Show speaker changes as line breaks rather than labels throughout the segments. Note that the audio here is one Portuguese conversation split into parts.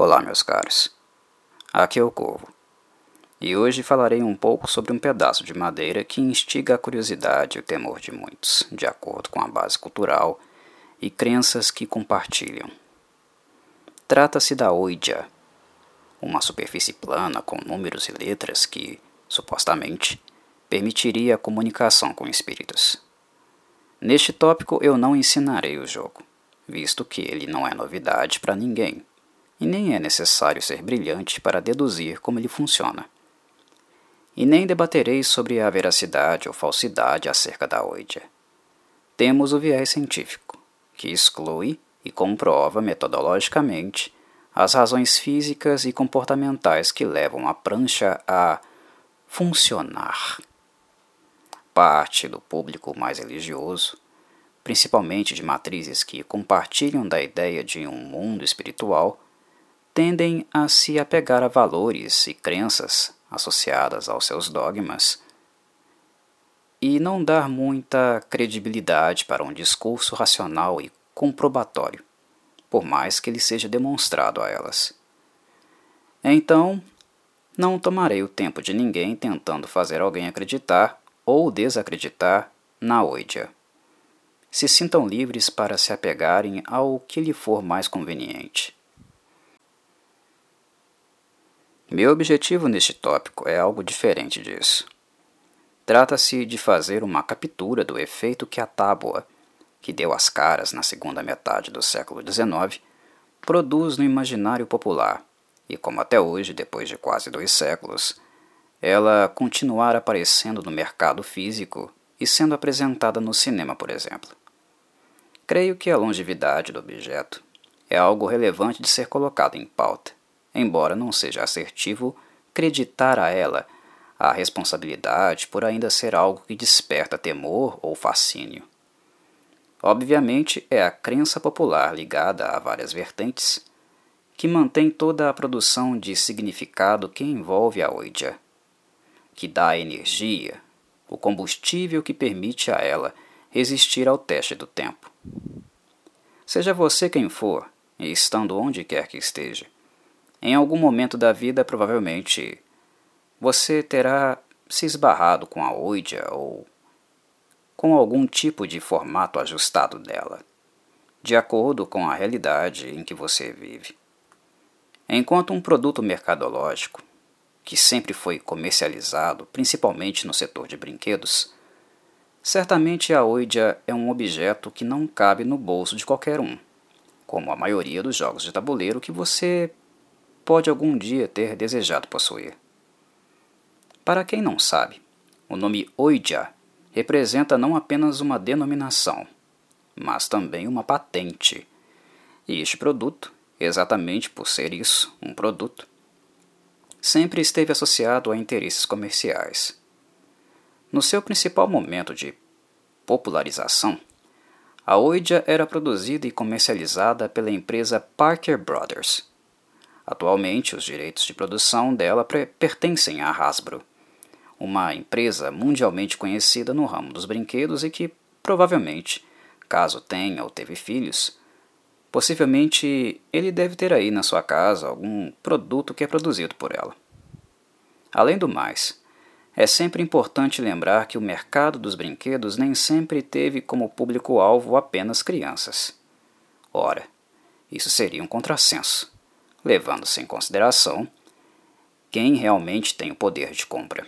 Olá, meus caros. Aqui é o Corvo. E hoje falarei um pouco sobre um pedaço de madeira que instiga a curiosidade e o temor de muitos, de acordo com a base cultural e crenças que compartilham. Trata-se da oidia, uma superfície plana com números e letras que, supostamente, permitiria a comunicação com espíritos. Neste tópico eu não ensinarei o jogo, visto que ele não é novidade para ninguém, e nem é necessário ser brilhante para deduzir como ele funciona. E nem debaterei sobre a veracidade ou falsidade acerca da oidia. Temos o viés científico, que exclui e comprova metodologicamente as razões físicas e comportamentais que levam a prancha a funcionar. Parte do público mais religioso, principalmente de matrizes que compartilham da ideia de um mundo espiritual, tendem a se apegar a valores e crenças associadas aos seus dogmas e não dar muita credibilidade para um discurso racional e comprobatório, por mais que ele seja demonstrado a elas. Então, não tomarei o tempo de ninguém tentando fazer alguém acreditar ou desacreditar na oidia. Se sintam livres para se apegarem ao que lhe for mais conveniente. Meu objetivo neste tópico é algo diferente disso. Trata-se de fazer uma captura do efeito que a tábua, que deu as caras na segunda metade do século XIX, produz no imaginário popular, e como até hoje, depois de quase dois séculos, ela continuar aparecendo no mercado físico e sendo apresentada no cinema, por exemplo. Creio que a longevidade do objeto é algo relevante de ser colocado em pauta embora não seja assertivo creditar a ela a responsabilidade por ainda ser algo que desperta temor ou fascínio. Obviamente, é a crença popular ligada a várias vertentes que mantém toda a produção de significado que envolve a oidia, que dá a energia, o combustível que permite a ela resistir ao teste do tempo. Seja você quem for, e estando onde quer que esteja, em algum momento da vida, provavelmente, você terá se esbarrado com a oidia ou com algum tipo de formato ajustado dela, de acordo com a realidade em que você vive. Enquanto um produto mercadológico, que sempre foi comercializado, principalmente no setor de brinquedos, certamente a oidia é um objeto que não cabe no bolso de qualquer um, como a maioria dos jogos de tabuleiro que você pode algum dia ter desejado possuir. Para quem não sabe, o nome Oidia representa não apenas uma denominação, mas também uma patente. E este produto, exatamente por ser isso, um produto, sempre esteve associado a interesses comerciais. No seu principal momento de popularização, a Oidia era produzida e comercializada pela empresa Parker Brothers, Atualmente, os direitos de produção dela pertencem à Hasbro, uma empresa mundialmente conhecida no ramo dos brinquedos e que, provavelmente, caso tenha ou teve filhos, possivelmente ele deve ter aí na sua casa algum produto que é produzido por ela. Além do mais, é sempre importante lembrar que o mercado dos brinquedos nem sempre teve como público-alvo apenas crianças. Ora, isso seria um contrassenso levando-se em consideração quem realmente tem o poder de compra.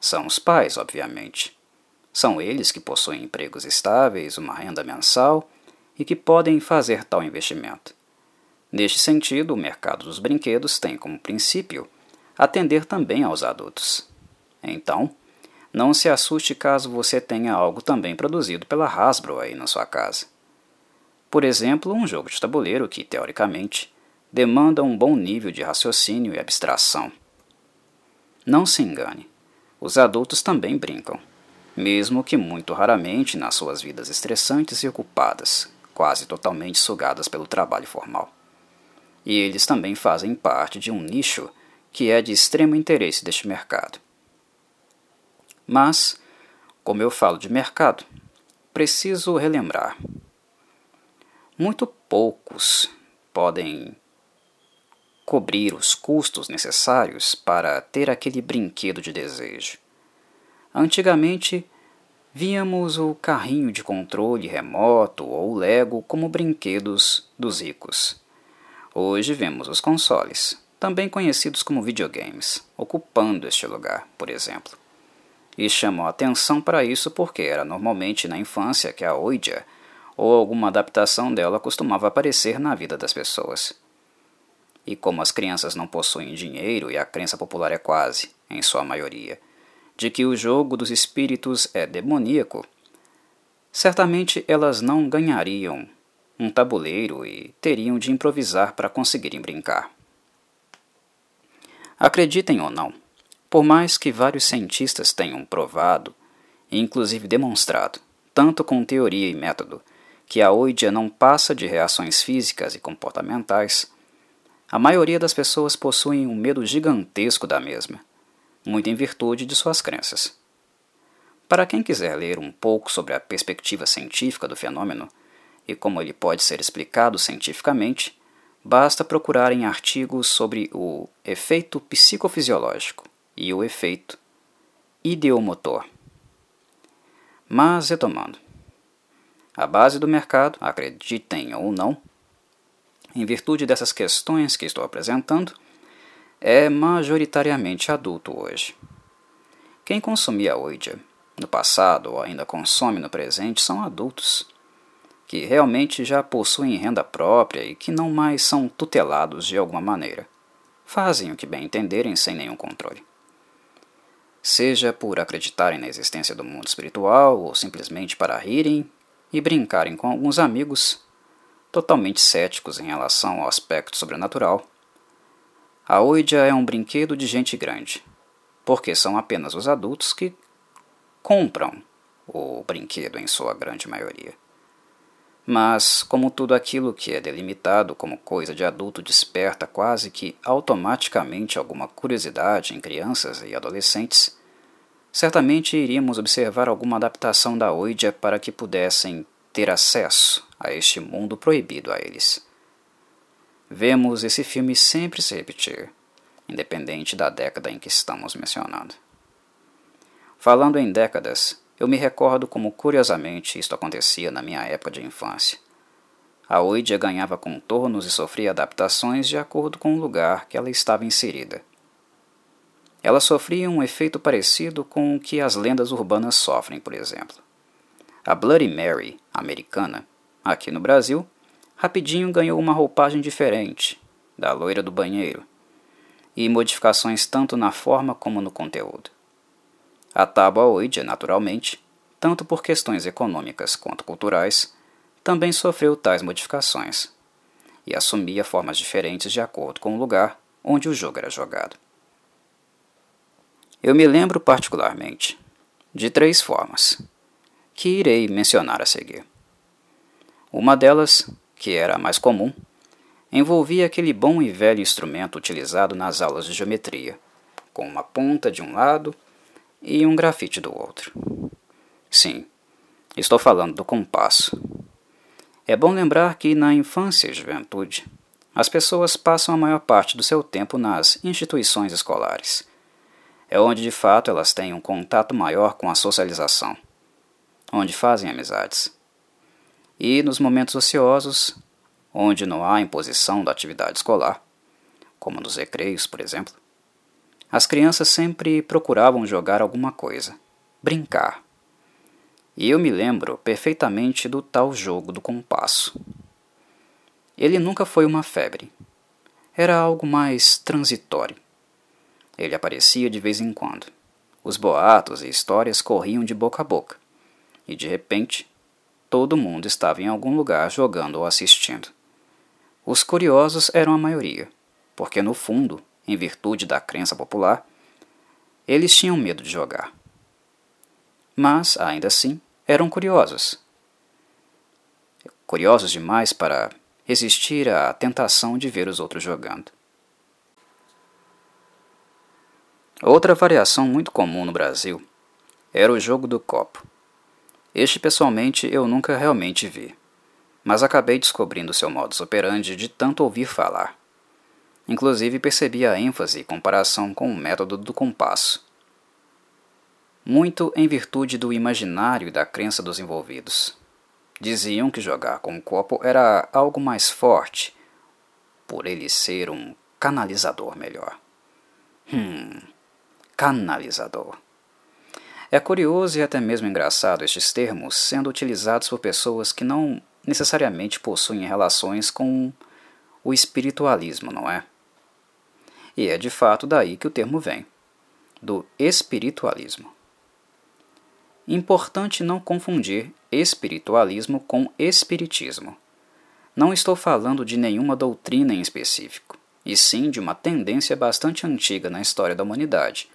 São os pais, obviamente. São eles que possuem empregos estáveis, uma renda mensal e que podem fazer tal investimento. Neste sentido, o mercado dos brinquedos tem como princípio atender também aos adultos. Então, não se assuste caso você tenha algo também produzido pela Hasbro aí na sua casa. Por exemplo, um jogo de tabuleiro que, teoricamente, demanda um bom nível de raciocínio e abstração. Não se engane, os adultos também brincam, mesmo que muito raramente nas suas vidas estressantes e ocupadas, quase totalmente sugadas pelo trabalho formal. E eles também fazem parte de um nicho que é de extremo interesse deste mercado. Mas, como eu falo de mercado, preciso relembrar. Muito poucos podem cobrir os custos necessários para ter aquele brinquedo de desejo. Antigamente, víamos o carrinho de controle remoto ou Lego como brinquedos dos ricos. Hoje vemos os consoles, também conhecidos como videogames, ocupando este lugar, por exemplo. E chamou atenção para isso porque era normalmente na infância que a Ouija ou alguma adaptação dela costumava aparecer na vida das pessoas. E como as crianças não possuem dinheiro e a crença popular é quase, em sua maioria, de que o jogo dos espíritos é demoníaco, certamente elas não ganhariam um tabuleiro e teriam de improvisar para conseguirem brincar. Acreditem ou não, por mais que vários cientistas tenham provado, e inclusive demonstrado, tanto com teoria e método, que a oidia não passa de reações físicas e comportamentais, a maioria das pessoas possuem um medo gigantesco da mesma, muito em virtude de suas crenças. Para quem quiser ler um pouco sobre a perspectiva científica do fenômeno e como ele pode ser explicado cientificamente, basta procurar em artigos sobre o efeito psicofisiológico e o efeito ideomotor. Mas, retomando, a base do mercado, acreditem ou não, em virtude dessas questões que estou apresentando, é majoritariamente adulto hoje. Quem consumia Ouija no passado ou ainda consome no presente são adultos, que realmente já possuem renda própria e que não mais são tutelados de alguma maneira. Fazem o que bem entenderem sem nenhum controle. Seja por acreditarem na existência do mundo espiritual ou simplesmente para rirem e brincarem com alguns amigos, totalmente céticos em relação ao aspecto sobrenatural a Oidia é um brinquedo de gente grande, porque são apenas os adultos que compram o brinquedo em sua grande maioria. Mas, como tudo aquilo que é delimitado como coisa de adulto desperta quase que automaticamente alguma curiosidade em crianças e adolescentes, certamente iríamos observar alguma adaptação da Oidia para que pudessem ter acesso a este mundo proibido a eles. Vemos esse filme sempre se repetir, independente da década em que estamos mencionando. Falando em décadas, eu me recordo como curiosamente isto acontecia na minha época de infância. A Oidia ganhava contornos e sofria adaptações de acordo com o lugar que ela estava inserida. Ela sofria um efeito parecido com o que as lendas urbanas sofrem, por exemplo. A Bloody Mary, americana, aqui no Brasil, rapidinho ganhou uma roupagem diferente, da loira do banheiro, e modificações tanto na forma como no conteúdo. A tábua oide, naturalmente, tanto por questões econômicas quanto culturais, também sofreu tais modificações, e assumia formas diferentes de acordo com o lugar onde o jogo era jogado. Eu me lembro particularmente de três formas, que irei mencionar a seguir. Uma delas que era a mais comum, envolvia aquele bom e velho instrumento utilizado nas aulas de geometria, com uma ponta de um lado e um grafite do outro. Sim, estou falando do compasso. É bom lembrar que na infância e juventude, as pessoas passam a maior parte do seu tempo nas instituições escolares. É onde de fato elas têm um contato maior com a socialização, onde fazem amizades e nos momentos ociosos, onde não há imposição da atividade escolar, como nos recreios, por exemplo, as crianças sempre procuravam jogar alguma coisa, brincar. E eu me lembro perfeitamente do tal jogo do compasso. Ele nunca foi uma febre. Era algo mais transitório. Ele aparecia de vez em quando. Os boatos e histórias corriam de boca a boca. E de repente, todo mundo estava em algum lugar jogando ou assistindo. Os curiosos eram a maioria, porque no fundo, em virtude da crença popular, eles tinham medo de jogar. Mas, ainda assim, eram curiosos. Curiosos demais para resistir à tentação de ver os outros jogando. Outra variação muito comum no Brasil era o jogo do copo. Este pessoalmente eu nunca realmente vi, mas acabei descobrindo seu modus operandi de tanto ouvir falar. Inclusive percebi a ênfase e comparação com o método do compasso. Muito em virtude do imaginário e da crença dos envolvidos. Diziam que jogar com o copo era algo mais forte, por ele ser um canalizador melhor. Hum, canalizador. É curioso e até mesmo engraçado estes termos sendo utilizados por pessoas que não necessariamente possuem relações com o espiritualismo, não é? E é de fato daí que o termo vem do espiritualismo. Importante não confundir espiritualismo com espiritismo. Não estou falando de nenhuma doutrina em específico, e sim de uma tendência bastante antiga na história da humanidade,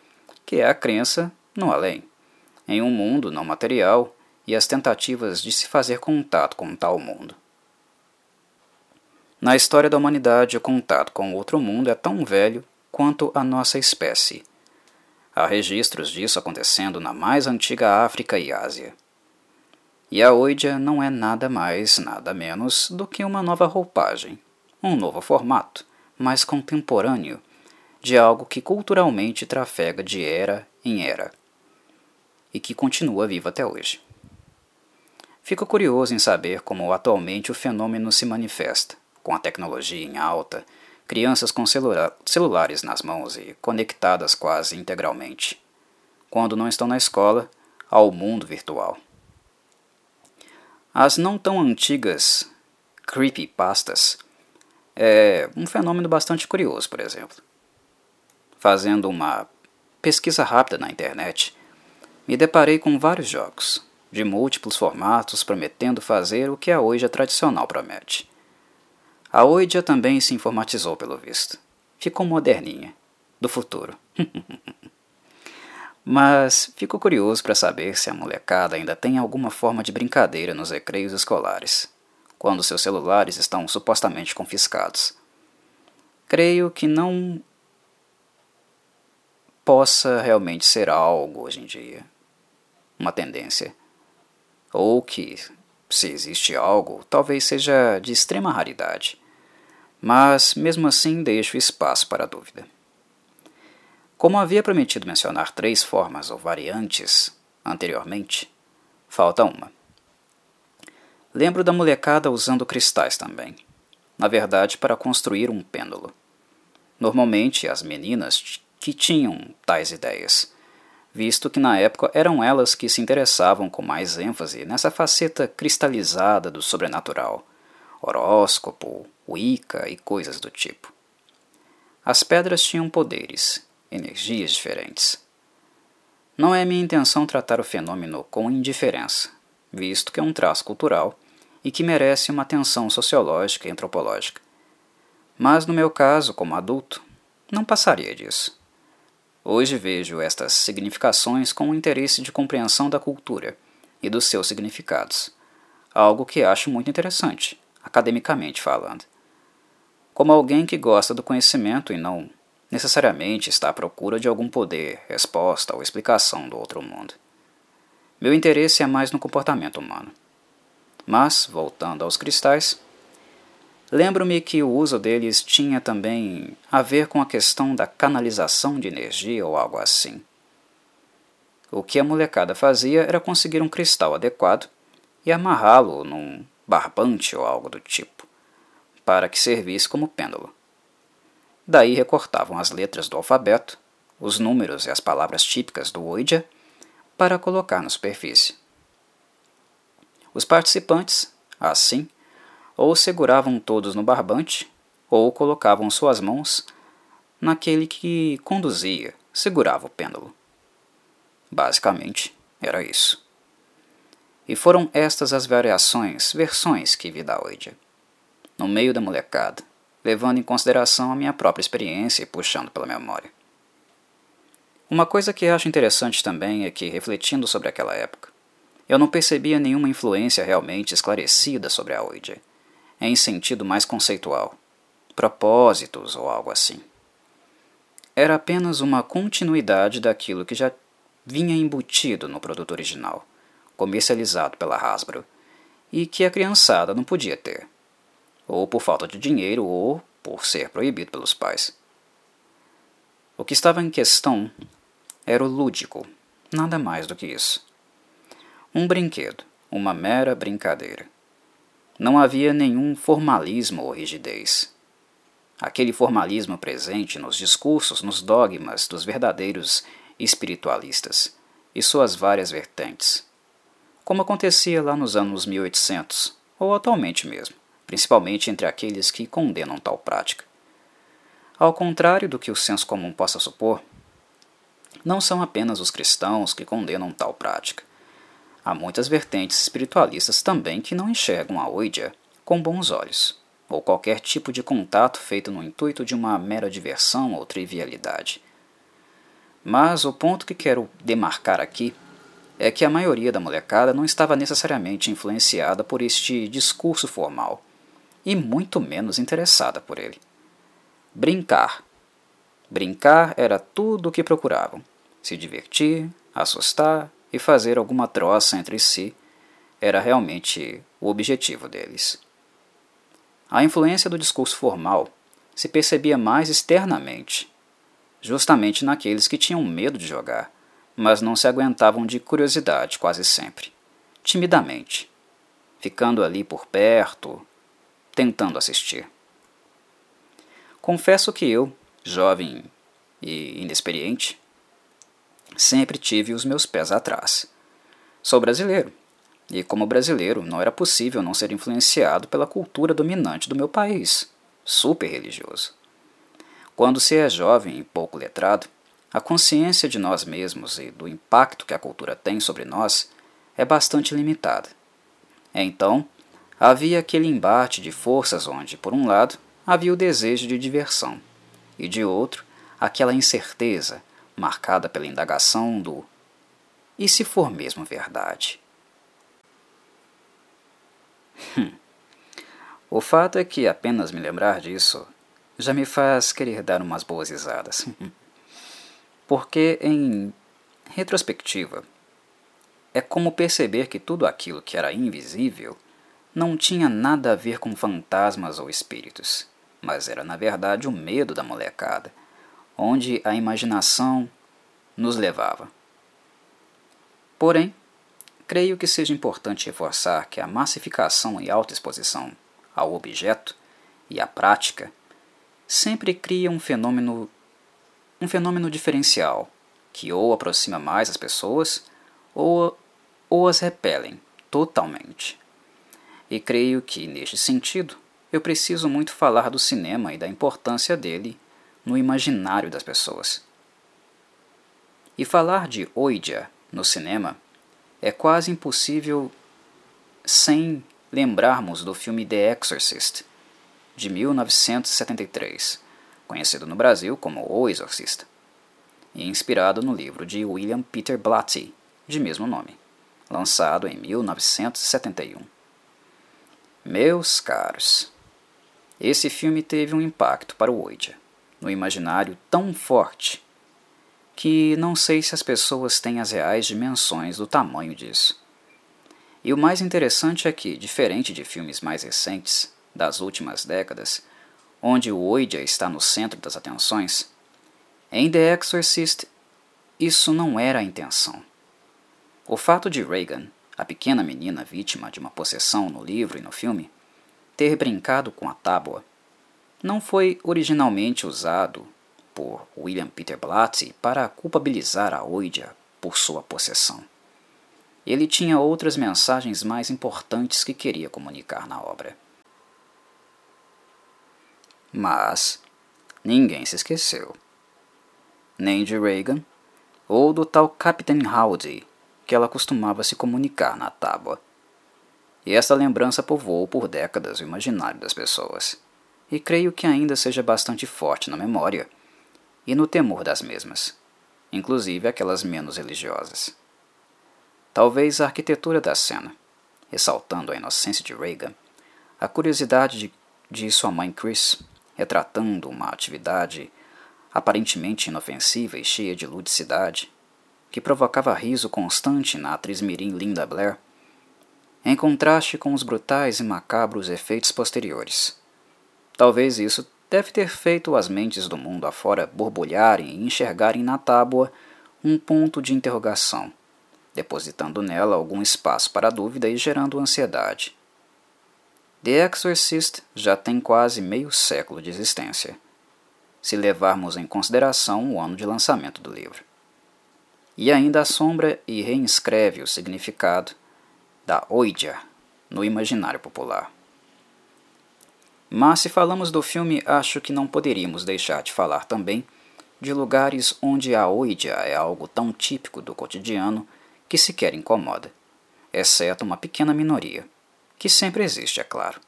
que é a crença no além em um mundo não material e as tentativas de se fazer contato com tal mundo. Na história da humanidade, o contato com outro mundo é tão velho quanto a nossa espécie. Há registros disso acontecendo na mais antiga África e Ásia. E a Oidia não é nada mais, nada menos do que uma nova roupagem, um novo formato, mais contemporâneo, de algo que culturalmente trafega de era em era e que continua vivo até hoje. Fico curioso em saber como atualmente o fenômeno se manifesta, com a tecnologia em alta, crianças com celula celulares nas mãos e conectadas quase integralmente, quando não estão na escola, ao mundo virtual. As não tão antigas creepypastas é um fenômeno bastante curioso, por exemplo. Fazendo uma pesquisa rápida na internet, me deparei com vários jogos, de múltiplos formatos, prometendo fazer o que a Ouija tradicional promete. A Ouija também se informatizou, pelo visto. Ficou moderninha, do futuro. Mas fico curioso para saber se a molecada ainda tem alguma forma de brincadeira nos recreios escolares, quando seus celulares estão supostamente confiscados. Creio que não possa realmente ser algo hoje em dia uma tendência. Ou que, se existe algo, talvez seja de extrema raridade. Mas, mesmo assim, deixo espaço para a dúvida. Como havia prometido mencionar três formas ou variantes anteriormente, falta uma. Lembro da molecada usando cristais também, na verdade, para construir um pêndulo. Normalmente, as meninas que tinham tais ideias visto que na época eram elas que se interessavam com mais ênfase nessa faceta cristalizada do sobrenatural, horóscopo, Wicca e coisas do tipo. As pedras tinham poderes, energias diferentes. Não é minha intenção tratar o fenômeno com indiferença, visto que é um traço cultural e que merece uma atenção sociológica e antropológica. Mas no meu caso, como adulto, não passaria disso. Hoje vejo estas significações com um interesse de compreensão da cultura e dos seus significados, algo que acho muito interessante, academicamente falando. Como alguém que gosta do conhecimento e não necessariamente está à procura de algum poder, resposta ou explicação do outro mundo. Meu interesse é mais no comportamento humano. Mas, voltando aos cristais, Lembro-me que o uso deles tinha também a ver com a questão da canalização de energia ou algo assim. O que a molecada fazia era conseguir um cristal adequado e amarrá-lo num barbante ou algo do tipo, para que servisse como pêndulo. Daí recortavam as letras do alfabeto, os números e as palavras típicas do Ouija para colocar na superfície. Os participantes, assim, ou seguravam todos no barbante, ou colocavam suas mãos naquele que conduzia, segurava o pêndulo. Basicamente, era isso. E foram estas as variações, versões que vi da Oidia. No meio da molecada, levando em consideração a minha própria experiência e puxando pela memória. Uma coisa que acho interessante também é que, refletindo sobre aquela época, eu não percebia nenhuma influência realmente esclarecida sobre a Ouija em sentido mais conceitual, propósitos ou algo assim. Era apenas uma continuidade daquilo que já vinha embutido no produto original, comercializado pela Hasbro, e que a criançada não podia ter, ou por falta de dinheiro ou por ser proibido pelos pais. O que estava em questão era o lúdico, nada mais do que isso. Um brinquedo, uma mera brincadeira. Não havia nenhum formalismo ou rigidez. Aquele formalismo presente nos discursos, nos dogmas dos verdadeiros espiritualistas e suas várias vertentes, como acontecia lá nos anos 1800, ou atualmente mesmo, principalmente entre aqueles que condenam tal prática. Ao contrário do que o senso comum possa supor, não são apenas os cristãos que condenam tal prática. Há muitas vertentes espiritualistas também que não enxergam a oidia com bons olhos, ou qualquer tipo de contato feito no intuito de uma mera diversão ou trivialidade. Mas o ponto que quero demarcar aqui é que a maioria da molecada não estava necessariamente influenciada por este discurso formal, e muito menos interessada por ele. Brincar. Brincar era tudo o que procuravam. Se divertir, assustar e fazer alguma troça entre si era realmente o objetivo deles. A influência do discurso formal se percebia mais externamente, justamente naqueles que tinham medo de jogar mas não se aguentavam de curiosidade quase sempre, timidamente, ficando ali por perto, tentando assistir. Confesso que eu, jovem e inexperiente, sempre tive os meus pés atrás. Sou brasileiro, e como brasileiro não era possível não ser influenciado pela cultura dominante do meu país, super religioso. Quando se é jovem e pouco letrado, a consciência de nós mesmos e do impacto que a cultura tem sobre nós é bastante limitada. Então, havia aquele embate de forças onde, por um lado, havia o desejo de diversão, e de outro, aquela incerteza marcada pela indagação do e se for mesmo verdade? Hum. O fato é que apenas me lembrar disso já me faz querer dar umas boas risadas. Porque, em retrospectiva, é como perceber que tudo aquilo que era invisível não tinha nada a ver com fantasmas ou espíritos, mas era na verdade o medo da molecada, onde a imaginação nos levava. Porém, creio que seja importante reforçar que a massificação e autoexposição ao objeto e à prática sempre cria um fenômeno um fenômeno diferencial que ou aproxima mais as pessoas ou, ou as repelem totalmente. E creio que, neste sentido, eu preciso muito falar do cinema e da importância dele no imaginário das pessoas. E falar de Oidia no cinema é quase impossível sem lembrarmos do filme The Exorcist, de 1973 conhecido no Brasil como O Exorcista, e inspirado no livro de William Peter Blatty, de mesmo nome, lançado em 1971. Meus caros, esse filme teve um impacto para o Ouija, no imaginário tão forte que não sei se as pessoas têm as reais dimensões do tamanho disso. E o mais interessante é que, diferente de filmes mais recentes, das últimas décadas, onde o Oidia está no centro das atenções, em The Exorcist isso não era a intenção. O fato de Reagan, a pequena menina vítima de uma possessão no livro e no filme, ter brincado com a tábua, não foi originalmente usado por William Peter Blatty para culpabilizar a Oidia por sua possessão. Ele tinha outras mensagens mais importantes que queria comunicar na obra. Mas ninguém se esqueceu. Nem de Reagan ou do tal Captain Howdy que ela costumava se comunicar na tábua. E essa lembrança povoou por décadas o imaginário das pessoas, e creio que ainda seja bastante forte na memória e no temor das mesmas, inclusive aquelas menos religiosas. Talvez a arquitetura da cena, ressaltando a inocência de Reagan, a curiosidade de, de sua mãe Chris retratando uma atividade aparentemente inofensiva e cheia de ludicidade, que provocava riso constante na atriz mirim Linda Blair, em contraste com os brutais e macabros efeitos posteriores. Talvez isso deve ter feito as mentes do mundo afora borbulharem e enxergarem na tábua um ponto de interrogação, depositando nela algum espaço para dúvida e gerando ansiedade. The Exorcist já tem quase meio século de existência, se levarmos em consideração o ano de lançamento do livro. E ainda assombra e reinscreve o significado da Oidia no imaginário popular. Mas se falamos do filme, acho que não poderíamos deixar de falar também de lugares onde a oidia é algo tão típico do cotidiano que sequer incomoda, exceto uma pequena minoria, que sempre existe, é claro.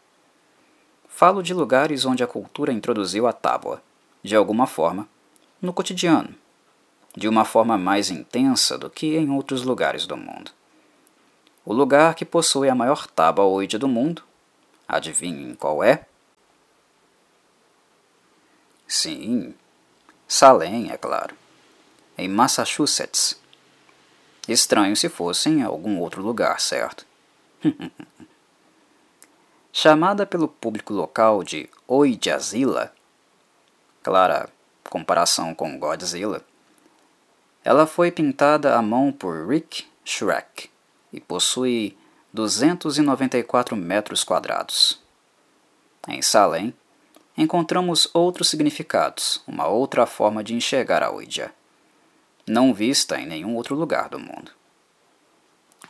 Falo de lugares onde a cultura introduziu a tábua, de alguma forma, no cotidiano, de uma forma mais intensa do que em outros lugares do mundo. O lugar que possui a maior tábua oide do mundo, adivinhem qual é? Sim, Salem, é claro. Em Massachusetts. Estranho se fosse em algum outro lugar, certo? Chamada pelo público local de Oi Jazila, clara comparação com Godzilla, ela foi pintada à mão por Rick Schreck e possui 294 metros quadrados. Em Salem, encontramos outros significados, uma outra forma de enxergar a Ouija, não vista em nenhum outro lugar do mundo.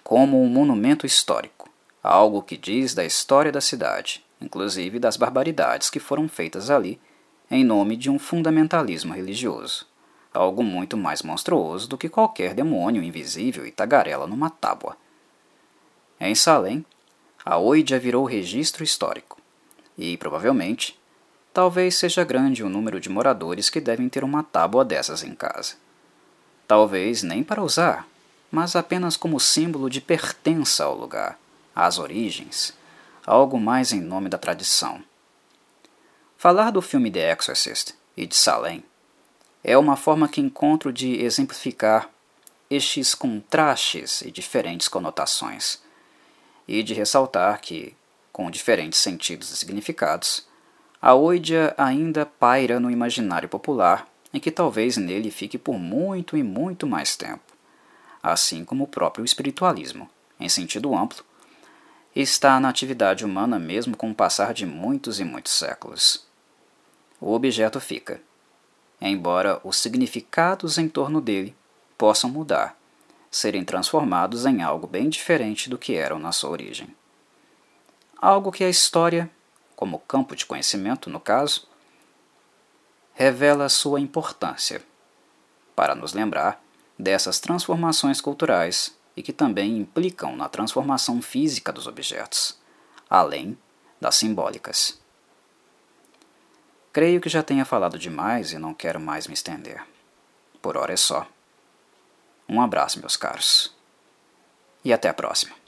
Como um monumento histórico, algo que diz da história da cidade, inclusive das barbaridades que foram feitas ali em nome de um fundamentalismo religioso, algo muito mais monstruoso do que qualquer demônio invisível e tagarela numa tábua. Em Salem, a Oidia virou registro histórico, e provavelmente Talvez seja grande o número de moradores que devem ter uma tábua dessas em casa. Talvez nem para usar, mas apenas como símbolo de pertença ao lugar, às origens, algo mais em nome da tradição. Falar do filme The Exorcist e de Salem é uma forma que encontro de exemplificar estes contrastes e diferentes conotações, e de ressaltar que, com diferentes sentidos e significados, a Oidia ainda paira no imaginário popular, em que talvez nele fique por muito e muito mais tempo, assim como o próprio espiritualismo, em sentido amplo, está na atividade humana mesmo com o passar de muitos e muitos séculos. O objeto fica, embora os significados em torno dele possam mudar, serem transformados em algo bem diferente do que eram na sua origem. Algo que a história como campo de conhecimento, no caso, revela sua importância para nos lembrar dessas transformações culturais e que também implicam na transformação física dos objetos, além das simbólicas. Creio que já tenha falado demais e não quero mais me estender. Por hora é só. Um abraço, meus caros. E até a próxima.